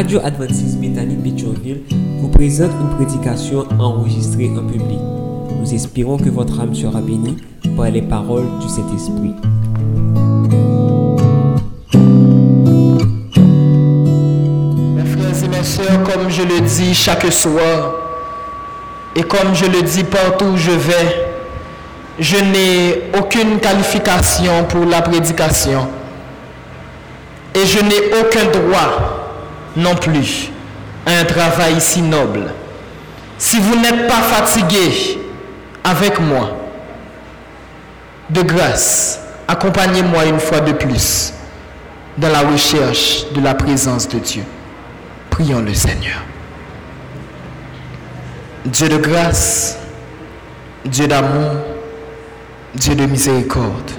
Radio Adventiste Bethany Pétionville vous présente une prédication enregistrée en public. Nous espérons que votre âme sera bénie par les paroles du Saint-Esprit. Mes frères et mes sœurs, comme je le dis chaque soir, et comme je le dis partout où je vais, je n'ai aucune qualification pour la prédication. Et je n'ai aucun droit non plus à un travail si noble. Si vous n'êtes pas fatigué avec moi, de grâce, accompagnez-moi une fois de plus dans la recherche de la présence de Dieu. Prions le Seigneur. Dieu de grâce, Dieu d'amour, Dieu de miséricorde.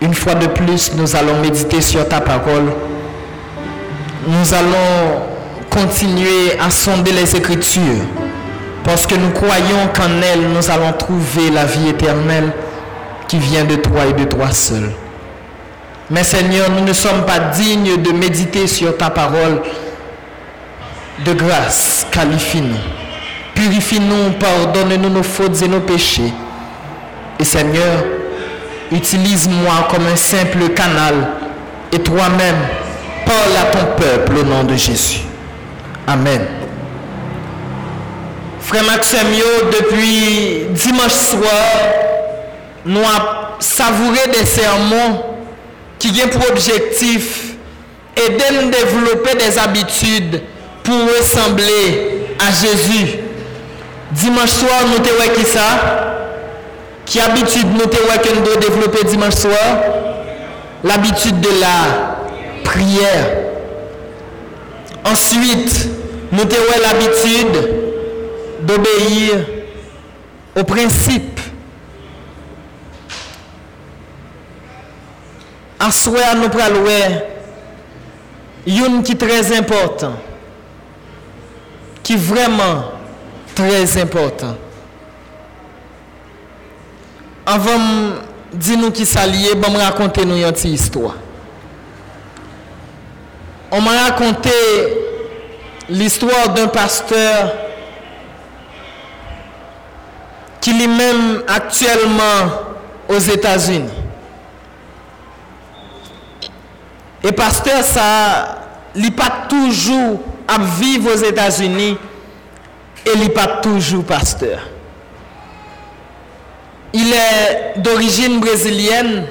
Une fois de plus, nous allons méditer sur ta parole. Nous allons continuer à sonder les Écritures parce que nous croyons qu'en elles, nous allons trouver la vie éternelle qui vient de toi et de toi seul. Mais Seigneur, nous ne sommes pas dignes de méditer sur ta parole. De grâce, qualifie-nous. Purifie-nous, pardonne-nous nos fautes et nos péchés. Et Seigneur, utilise-moi comme un simple canal et toi-même parle à ton peuple au nom de Jésus. Amen. Frère Maxime, depuis dimanche soir, nous avons savouré des sermons qui ont pour objectif aider nous développer des habitudes pour ressembler à Jésus. Dimanche soir, nous avons qui ça? Qui habitude nous avons que nous développer dimanche soir? L'habitude de la prière. Ensuite, nous avons l'habitude d'obéir aux principes. En soi, nous prenons une qui est très important, qui est vraiment très important. Avant de dire nous qui s'allier, je bon, vais raconter nous une petite histoire. On m'a raconté l'histoire d'un pasteur qui est même actuellement aux États-Unis. Et pasteur, ça, n'est pas toujours à vivre aux États-Unis et il n'est pas toujours pasteur. Il est d'origine brésilienne.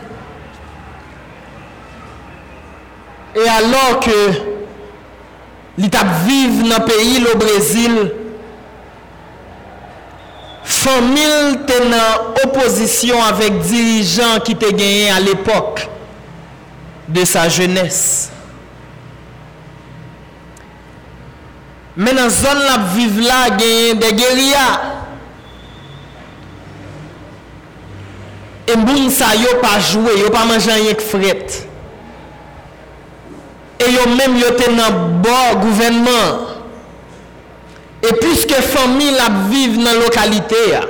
E alor ke li tap vive nan peyi lo Brezil, famil te nan oposisyon avek dirijan ki te genyen al epok de sa jenese. Men nan zon la vive la genyen de geria. E mboun sa yo pa jwe, yo pa manjan yek fret. E yo menm yo te nan bo gouvenman. E pwiske famil ap vive nan lokalite ya,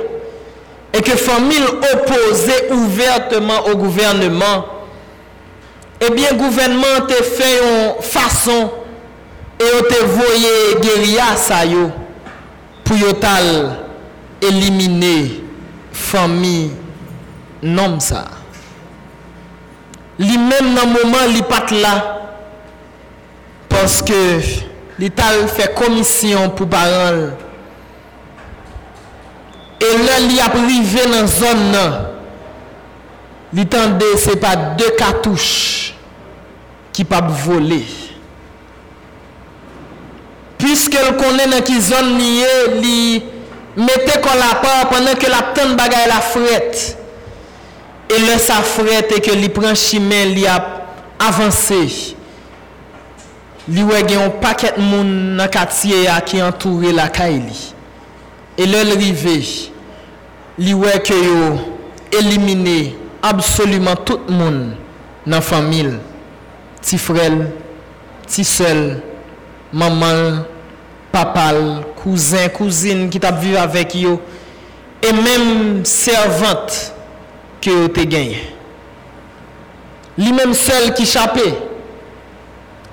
e ke famil opose ouvertement ou gouvernement, eh ebyen gouvernement te fe yon fason e yo te voye geria sa yo pou yo tal elimine fami nom sa. Li men nan mouman li pat la Paske li tal fè komisyon pou paran. E lè li ap rive nan zon nan. Li tande se pa de katouche ki pap vole. Piske l konen nan ki zon niye, li mette kon la pa pwennan ke la pten bagay la fret. E lè sa fret e ke li pran chimè li ap avanse. li wè gen yon paket moun nan katye ya ki entoure la kay li. E lè l'rive, li wè ke yo elimine absolument tout moun nan famil. Ti frel, ti sel, mamal, papal, kouzin, kouzin ki tap vive avèk yo. E mèm servant ke yo te genye. Li mèm sel ki chapè.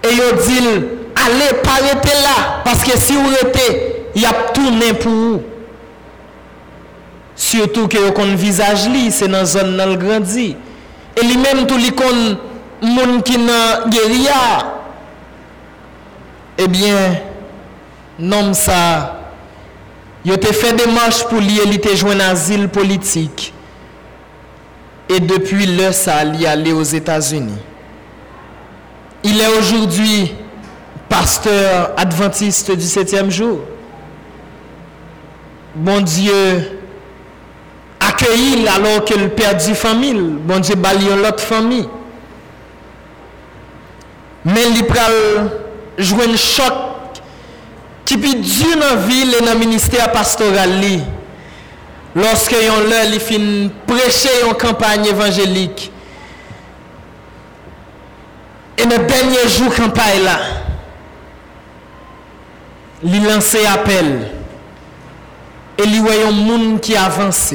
E yo dil, ale parete la, paske si ou rete, yap tourne pou ou. Surtout ke yo kon vizaj li, se nan zon nan l grandi. E li menm tou li kon moun ki nan geria. Eh Ebyen, nom sa, yo te fe demanche pou li elite jwen azil politik. E depi lè sa li ale os Etats-Unis. Il est aujourd'hui pasteur adventiste du septième jour. Bon Dieu, accueilli alors qu'il perdit famille. Bon Dieu, bali l'autre famille. Mais il jouer un choc qui peut Dieu dans la ville et dans le ministère pastoral. Lorsque yon lè li fin prêcher une campagne évangélique. Et le dernier jour campagne là, il lance appel. Et il voit un monde qui avance.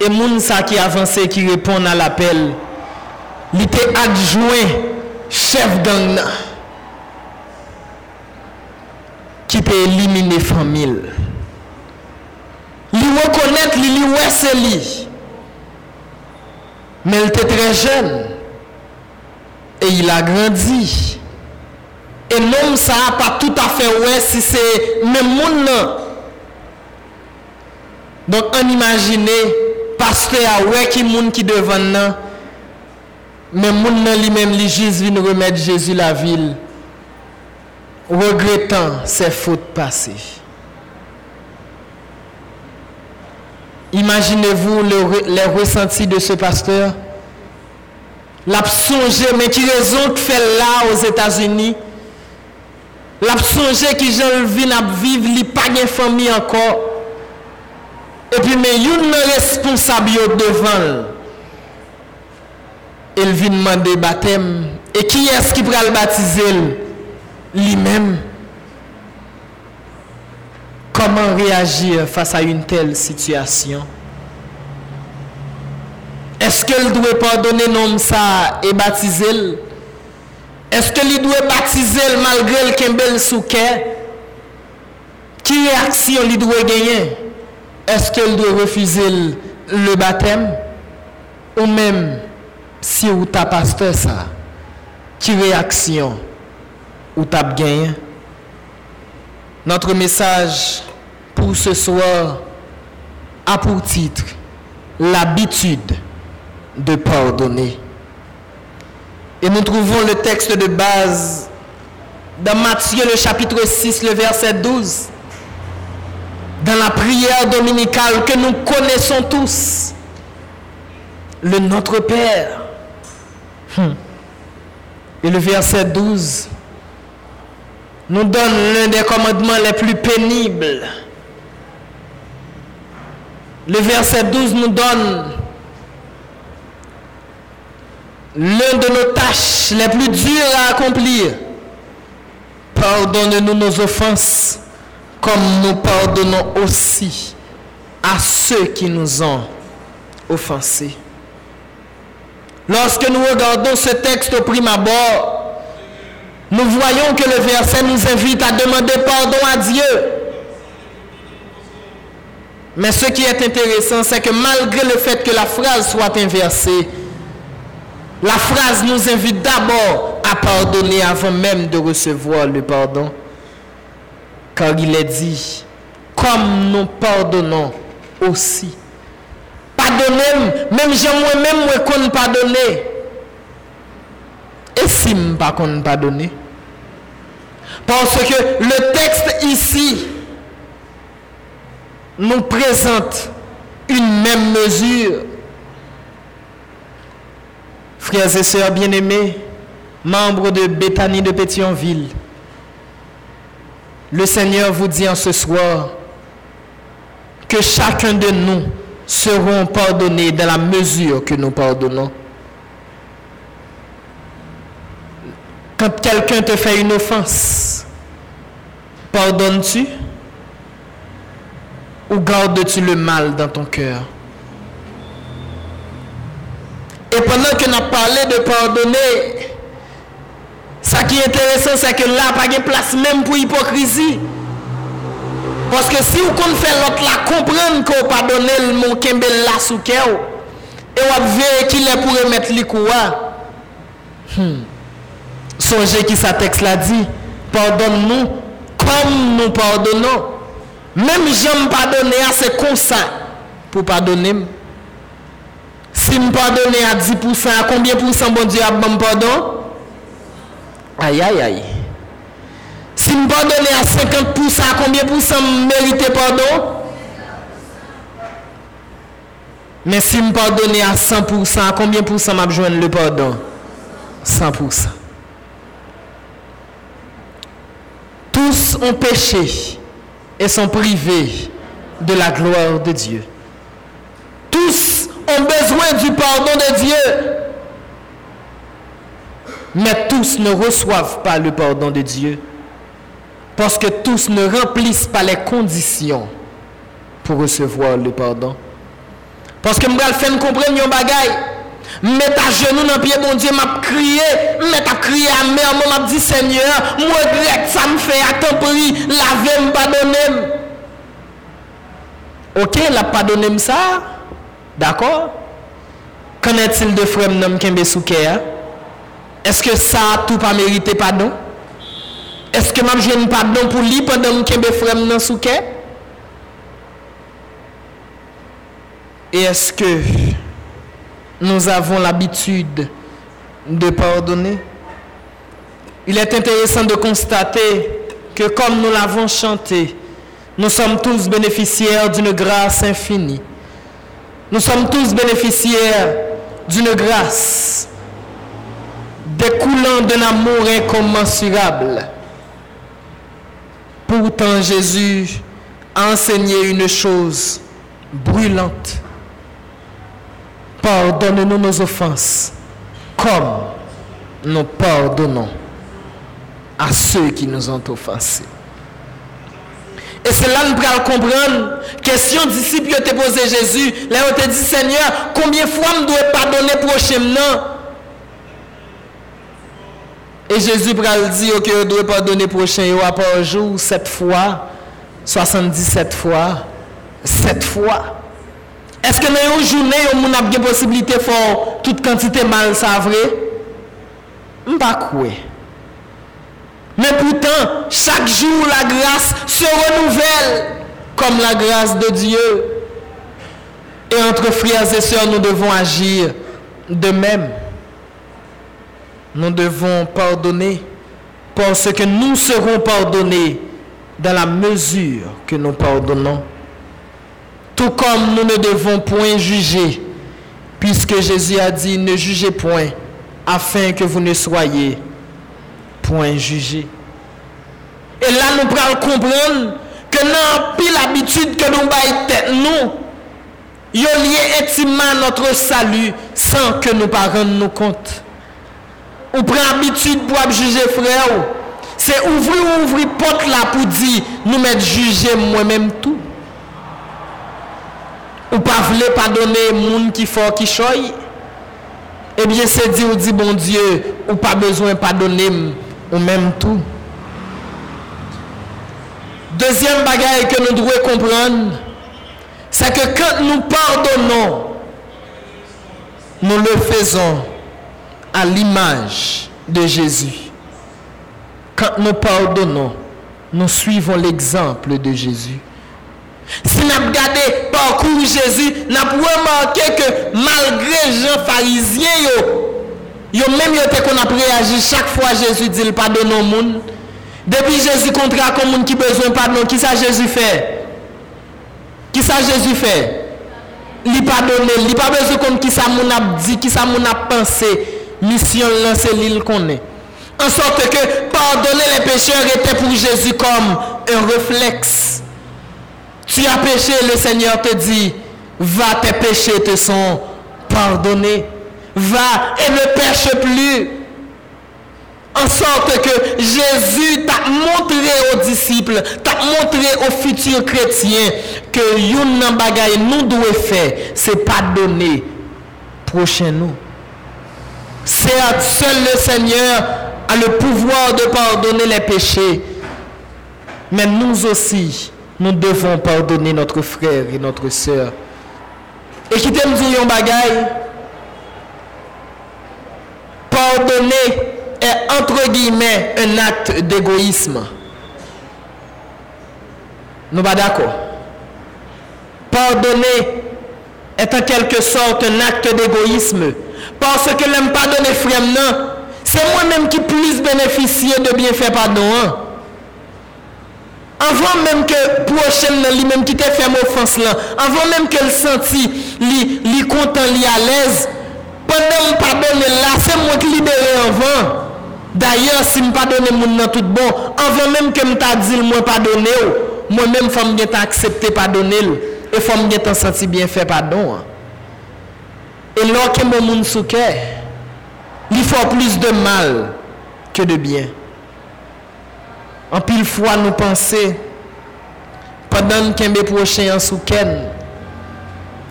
Et monde ça qui avance qui répond à l'appel, il était adjoint chef gang qui peut éliminer famille. Il reconnaît, il ouais c'est lui. Mais il était très jeune. Et il a grandi. Et l'homme, ça n'a pas tout à fait ouais si c'est même. Donc, on imagine, pasteur, ouais qui monde qui devant nous. Mais monde lui-même, lui juste vient remettre Jésus la ville. Regrettant ses fautes passées. Imaginez-vous les ressentis de ce pasteur? L'a mais qui raison que fait là aux États-Unis? L'a qui j'en vis à vivre, pas de famille encore. Et puis, mais une responsable devant. Il vient demander baptême. Et qui est-ce qui pourra le baptiser? Lui-même. Comment réagir face à une telle situation? Est-ce qu'elle doit pardonner non ça et baptiser Est-ce qu'il doit baptiser malgré le kembel souquet? Qui réaction il doit gagner? Est-ce qu'elle doit refuser le baptême? Ou même si ou ta pasteur ça Qui réaction ou t'as gagné notre message pour ce soir a pour titre l'habitude de pardonner. Et nous trouvons le texte de base dans Matthieu le chapitre 6, le verset 12, dans la prière dominicale que nous connaissons tous, le Notre Père. Hmm. Et le verset 12 nous donne l'un des commandements les plus pénibles. Le verset 12 nous donne l'un de nos tâches les plus dures à accomplir. Pardonne-nous nos offenses comme nous pardonnons aussi à ceux qui nous ont offensés. Lorsque nous regardons ce texte au prime abord, nous voyons que le verset nous invite à demander pardon à Dieu. Mais ce qui est intéressant, c'est que malgré le fait que la phrase soit inversée, la phrase nous invite d'abord à pardonner avant même de recevoir le pardon. Car il est dit, comme nous pardonnons aussi. Pardonnez, même j'aimerais même moi qu'on pardonner. Et si je ne pas pardonner Parce que le texte ici nous présente une même mesure. Frères et sœurs bien-aimés, membres de Béthanie de Pétionville, le Seigneur vous dit en ce soir que chacun de nous seront pardonnés dans la mesure que nous pardonnons. Quand quelqu'un te fait une offense, pardonnes-tu ou gardes-tu le mal dans ton cœur? Et pendant que nous parlé de pardonner, ça qui est intéressant, c'est que là, pas de place même pour hypocrisie. Parce que si vous faire l'autre là, comprendre qu'on pas donné le mot kembel là sous et vous avez qu'il est pour remettre les coups. Hmm. Songez qui sa texte l'a dit. Pardonne-nous comme nous pardonnons. Même j'aime pardonner, c'est comme ça pour pardonner. Si je pardonne à 10%, à combien de pourcents bon Dieu a bon pardon? Aïe, aïe, aïe. Si je pardonne à 50%, à combien de pourcents mérite pardon? Mais si je pardonne à 100%, à combien de pourcents m'a besoin le pardon? 100%. Tous ont péché et sont privés de la gloire de Dieu. Tous ont besoin du pardon de Dieu. Mais tous ne reçoivent pas le pardon de Dieu. Parce que tous ne remplissent pas les conditions pour recevoir le pardon. Parce que je vais faire comprendre un bagaille. Mettre à genoux dans le pied mon Dieu, m'a crié, mettre à crier à mère, m'a dit Seigneur, moi regrette, ça me fait à temps pris, laver, pardonner. Ok, la pardonner ça. D'accord Qu'en est-il de frère Kembe hein? Est-ce que ça tout pas mérité pardon? Est-ce que je un pardon pour lui pendant Kembe frère nan souke? Et est-ce que nous avons l'habitude de pardonner? Il est intéressant de constater que comme nous l'avons chanté, nous sommes tous bénéficiaires d'une grâce infinie. Nous sommes tous bénéficiaires d'une grâce découlant d'un amour incommensurable. Pourtant, Jésus a enseigné une chose brûlante. Pardonne-nous nos offenses, comme nous pardonnons à ceux qui nous ont offensés. Et c'est là que nous pouvons comprendre. Question disciple te posé Jésus. Là, on te dit, Seigneur, combien de fois je dois konen prochem nan. E Jezu pral di yo ki yo dwe pardonne prochem yo apan jou 7 fwa, 77 fwa, 7 fwa. Eske nan yo jounen yo moun ap gen posibilite fò tout kantite mal sa vre? Mpa kwe. Men poutan, chak jou la grâs se renouvelle kom la grâs de Diyo. Et entre frères et sœurs, nous devons agir de même. Nous devons pardonner parce que nous serons pardonnés dans la mesure que nous pardonnons. Tout comme nous ne devons point juger, puisque Jésus a dit, ne jugez point, afin que vous ne soyez point jugé. Et là, nous prenons comprendre que nous plus l'habitude que nous baillons tête nous. yo lié intimement notre salut sans que nous ne nous compte. Ou prend habitude pour juger frère. C'est ouvrir ou ouvrir porte là pour dire nous mettre juger moi-même tout. Ou pas voulez pardonner monde qui fort qui choy. Eh bien c'est dire ou dit bon Dieu, ou pas besoin pardonner ou même tout. Deuxième bagaille que nous devons comprendre, c'est que quand nous pardonnons, nous le faisons à l'image de Jésus. Quand nous pardonnons, nous suivons l'exemple de Jésus. Si nous regardons parcours Jésus, nous avons remarqué que malgré les gens pharisiens, Yo même yo te qu'on a réagi chaque fois Jésus dit pardonne au monde. Depuis Jésus contrat comme monde qui besoin pardon, qui ça Jésus fait? Qui ça Jésus fait? Il pardonne, il pas besoin comme qui ça mon a dit, qui ça mon a pensé. Mission là c'est l'île qu'on est. En sorte que pardonner les pécheurs était pour Jésus comme un réflexe. Tu as péché, le Seigneur te dit, va tes péchés te sont pardonnés va et ne pêche plus. En sorte que Jésus t'a montré aux disciples, t'a montré aux futurs chrétiens que yon bagay nous devons faire, c'est pas donner prochain nous. C'est seul le Seigneur a le pouvoir de pardonner les péchés. Mais nous aussi, nous devons pardonner notre frère et notre sœur. Et qui t'aime dire un bagaille, pardonner c'est entre guillemets un acte d'égoïsme. Nous pas d'accord. Pardonner est en quelque sorte un acte d'égoïsme. Parce que l'aime pas donner frère, non. C'est moi-même qui plus bénéficier de bienfaits pardon. Hein? Avant même que prochaine lui-même qui t'a fait offense là, avant même qu'elle senti lui content, lui à l'aise, pendant me pardonner là, c'est moi qui libérer avant. D'ailleurs, si je pardonne donné mon tout bon, avant même que je t'ai dit, moi pas donné, moi-même, femme bien accepté pardonner et femme bien senti bien fait pardon. Et lorsque mon monde souquet, il faut plus de mal que de bien. En pile fois, nous pensons, pendant qu'un mes prochain en souken,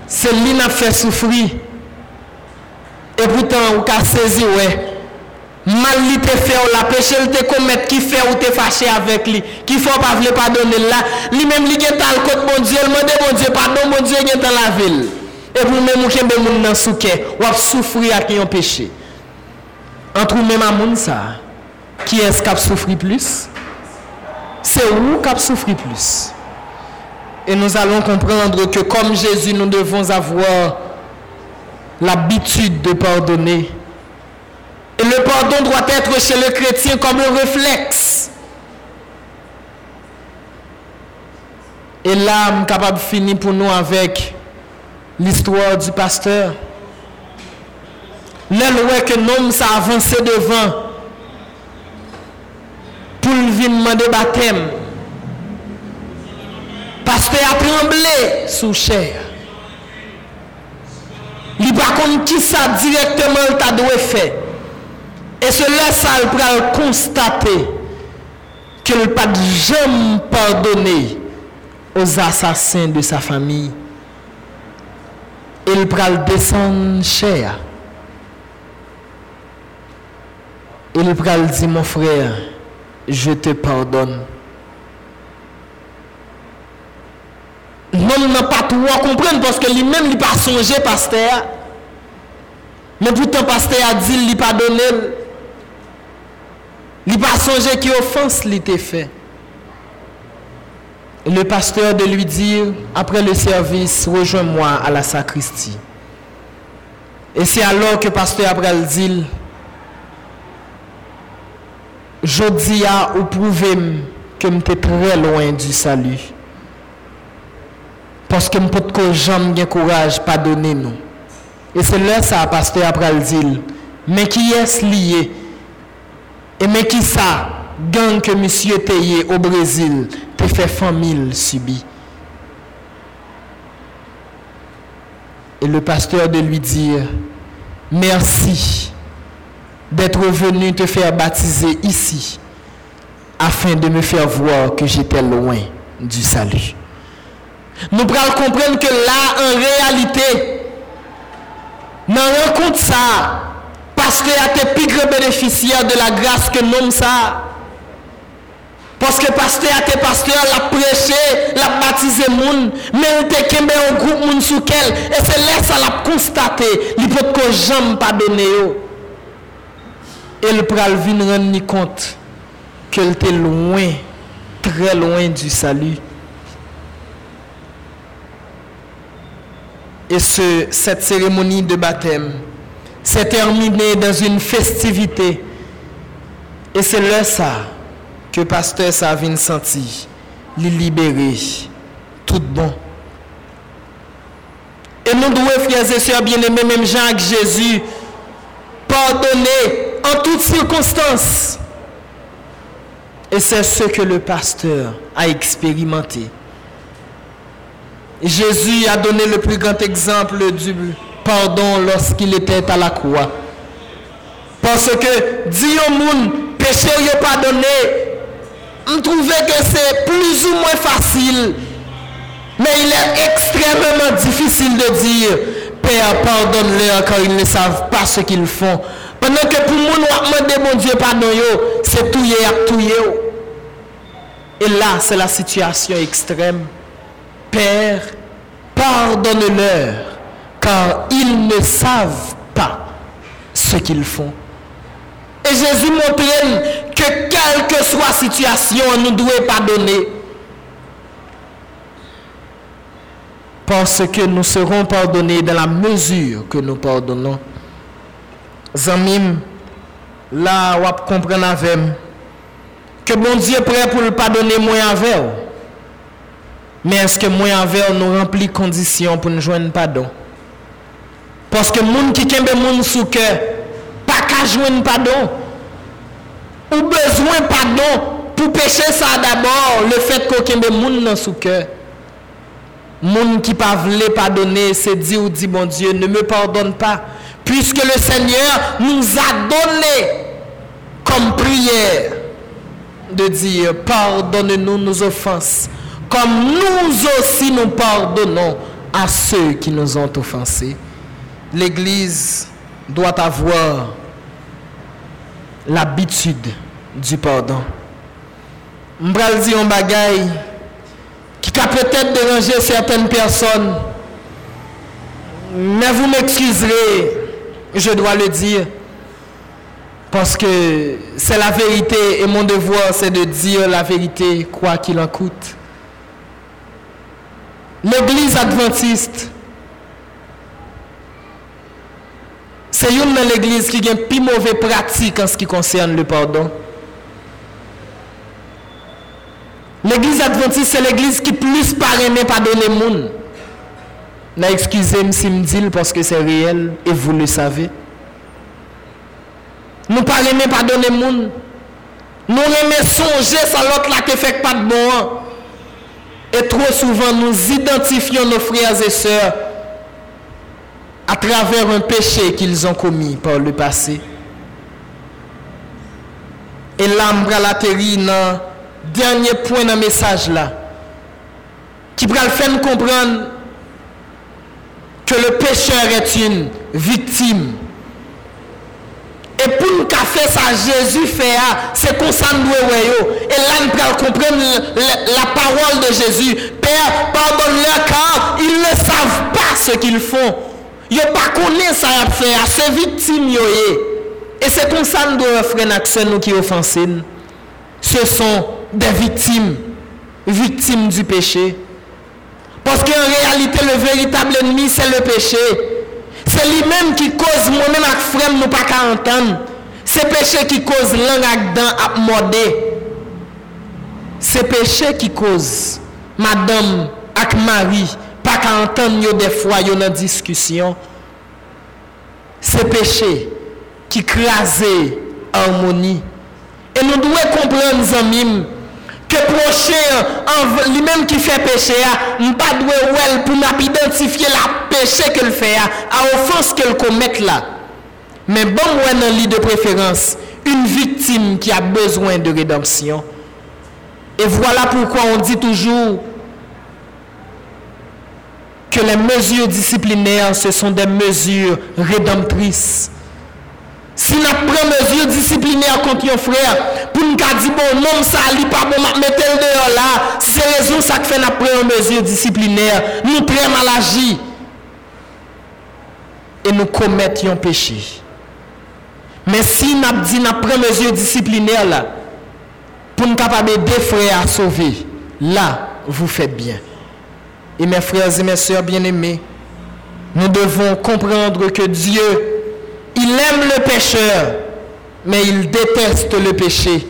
c'est lui qui a fait souffrir. Et pourtant, on a saisi, ouais. Mal li te fait, ou la péché te commettre, qui fait ou te fâché avec lui, qui faut pas vouloir pardonner là. Lui qui est dans le côté bon Dieu, demande bon Dieu, pardon, bon Dieu, est dans la ville. Et vous-même, qui êtes dans le souquet, ou a souffrir qui ont péché. Entre à moun qui est-ce qui plus? C'est vous qui a plus. Et nous allons comprendre que comme Jésus, nous devons avoir l'habitude de pardonner le pardon doit être chez le chrétien comme un réflexe. Et là, je suis capable de finir pour nous avec l'histoire du pasteur. Là, que l'homme s'est avancé devant pour venir demander baptême. Pasteur a tremblé sous chair. Il ne pas qui ça directement t'a dû Et cela, ça va constater qu'il n'a pas jamais pardonné aux assassins de sa famille. Il va descendre cher. Il va dire, mon frère, je te pardonne. Non, n'a pas tout comprendre parce que lui-même, n'a pas songé, pasteur. Mais pourtant, pasteur a dit, il n'a pas donné. Il n'a pas songé qui offense l'était fait. Le pasteur de lui dire, après le service, rejoins-moi à la sacristie. Et c'est alors que le pasteur le dit, je dis à ou prouver que je très loin du salut. Parce que je peux jamais courage pas donner nous. Et c'est là ça, pasteur le dit, mais qui est lié et mais qui ça Gang que monsieur payé au Brésil te fait famille subie. Et le pasteur de lui dire Merci d'être venu te faire baptiser ici afin de me faire voir que j'étais loin du salut. Nous pourrons comprendre que là, en réalité, dans rencontre ça, y a plus grands bénéficiaires de la grâce que nous ça. Parce que pasteur a été pasteur, l'a prêché, l'a baptisé moun, mais il était kembe un groupe moun sous quel, et c'est là ça l'a constaté, il peut que jamais pas donné Et le pral vin rendre compte qu'elle était loin, très loin du salut. Et ce, cette cérémonie de baptême s'est terminé dans une festivité. Et c'est là ça que pasteur Savine senti, les libérer, tout bon. Et nous devons, frères et sœurs bien-aimés, même Jacques Jésus, pardonner en toutes circonstances. Et c'est ce que le pasteur a expérimenté. Jésus a donné le plus grand exemple du pardon lorsqu'il était à la croix. Parce que Dieu moun, péché n'a pas donné. On trouvait que c'est plus ou moins facile. Mais il est extrêmement difficile de dire, Père, pardonne-leur car ils ne savent pas ce qu'ils font. Pendant que pour nous, nous demandons mon Dieu pardon, c'est tout à tout Et là, c'est la situation extrême. Père, pardonne-leur, car ils ne savent pas ce qu'ils font. Et Jésus montre que quelle que soit la situation, nous devons pardonner. Parce que nous serons pardonnés dans la mesure que nous pardonnons. Zamim, là, on comprendre avec que bon Dieu est prêt pour le pardonner moi avec Mais est-ce que moi avec nous remplit conditions pour nous joindre pardon? Parce que gens qui kembe moun sous cœur, pas qu'à joindre pardon. Ou besoin pardon pour pécher ça d'abord, le fait qu'on kembe moun dans sous cœur. Moun qui pas voulu pardonner, c'est dit ou dit bon Dieu, ne me pardonne pas, puisque le Seigneur nous a donné comme prière de dire pardonne-nous nos offenses, comme nous aussi nous pardonnons à ceux qui nous ont offensés. L'Église doit avoir l'habitude du pardon. M'bral dit un qui a peut-être dérangé certaines personnes. Mais vous m'excuserez, je dois le dire, parce que c'est la vérité et mon devoir c'est de dire la vérité quoi qu'il en coûte. L'église adventiste c'est une de l'église qui a une plus mauvaise pratique en ce qui concerne le pardon. L'église adventiste, c'est l'église qui plus parraine pardonner les gens. Excusez-moi si je dis parce que c'est réel et vous le savez. Nous parrainons pardonner les gens. Nous aimons songer sans l'autre là qui fait pas de bon. Et trop souvent, nous identifions nos frères et sœurs à travers un péché qu'ils ont commis par le passé. Et l'âme la dans dernier point dans le message là, qui va le faire comprendre que le pécheur est une victime. Et pour nous faire ça, Jésus fait, c'est comme ça nous Et là, nous pouvons comprendre la, parole de Jésus. Père, pardonne-leur car ils ne savent pas ce qu'ils font. Pas ça faire, c'est victime Et c'est comme ça nous devons faire nous qui offensent. Ce sont des victimes, victimes du péché. Parce qu'en réalité, le véritable ennemi, c'est le péché. C'est lui-même qui cause moi-même frère nous pas qu'à entendre. C'est péché qui cause langue à morder. C'est péché qui cause madame avec Marie pas qu'à entendre des fois dans discussion. C'est péché qui crase harmonie. Et nous devons comprendre amis que prochain lui-même qui fait péché nous pas well pour identifier la péché qu'il fait à offense qu'il commet là. Mais bon moi dans lit de préférence une victime qui a besoin de rédemption. Et voilà pourquoi on dit toujours que les mesures disciplinaires, ce sont des mesures rédemptrices. Si nous prenons mesures disciplinaires contre un frère, pour nous dire, bon, non, ça n'est pas bon, mettez le dehors là, c'est raison ça que nous prenons mesures disciplinaires. Nous prenons mal agi. Et nous commettons un péché. Mais si nous dit nous prenons mesures disciplinaires là, pour nous capables des frères à sauver, là, vous faites bien. Et mes frères et mes sœurs bien-aimés, nous devons comprendre que Dieu, il aime le pécheur, mais il déteste le péché.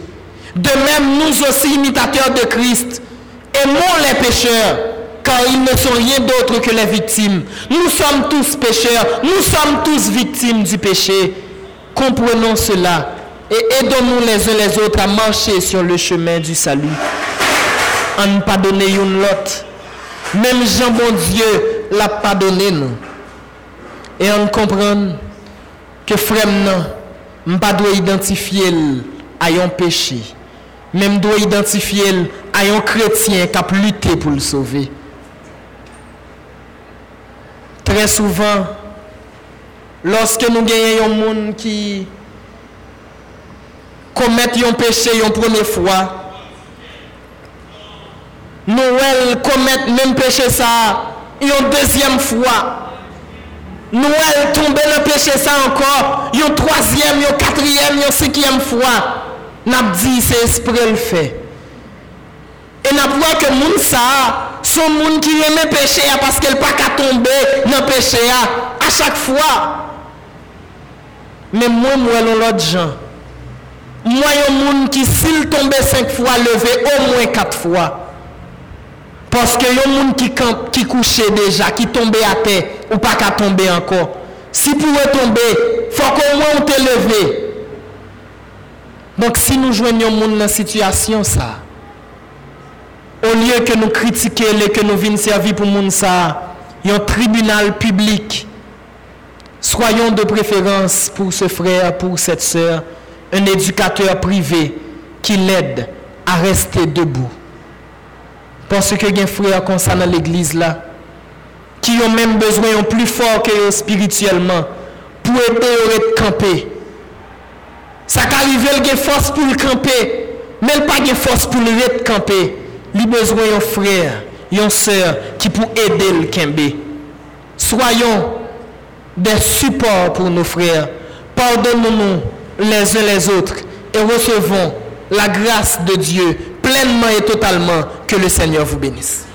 De même, nous aussi, imitateurs de Christ, aimons les pécheurs, car ils ne sont rien d'autre que les victimes. Nous sommes tous pécheurs, nous sommes tous victimes du péché. Comprenons cela et aidons-nous les uns les autres à marcher sur le chemin du salut. En ne pas donner une l'autre même Jean bon Dieu l'a pardonné nous. Et on comprend que frère non, pas doit identifier à péché. Même doit identifier à chrétien qui a lutté pour le sauver. Très souvent, lorsque nous gagnons un monde qui commettre un péché une première fois, Noël commettre même péché ça une deuxième fois. Noël tombe dans le péché ça encore, une troisième, une quatrième, une cinquième fois. N'a dit c'est esprit le fait. Et n'a voit que moun ça, son monde qui aime péché parce qu'elle pas qu'à tomber dans le péché à chaque fois. Mais moi, moi, l'autre gens. Moi, un monde qui s'il tombe cinq fois, levé au moins quatre fois. Parce que un monde qui, qui couchait déjà, qui tombait à terre, ou pas qu'à tomber encore. Si pouvait tomber, il faut qu'au moins on te. Donc si nous joignons monde dans situation au lieu que nous critiquions et que nous venions servir pour monde ça, il y a un tribunal public. Soyons de préférence pour ce frère, pour cette sœur, un éducateur privé qui l'aide à rester debout. Parce que y a frères comme ça dans l'église là, qui ont même besoin plus fort que spirituellement pour aider à camper. Ça qu'arrive, il a force pour le camper, mais il pas de force pour le camper. Il a besoin d'un frère, d'une sœur qui pour aider le camper. Soyons des supports pour nos frères. Pardonnons-nous les uns les autres et recevons la grâce de Dieu pleinement et totalement. Que le Seigneur vous bénisse.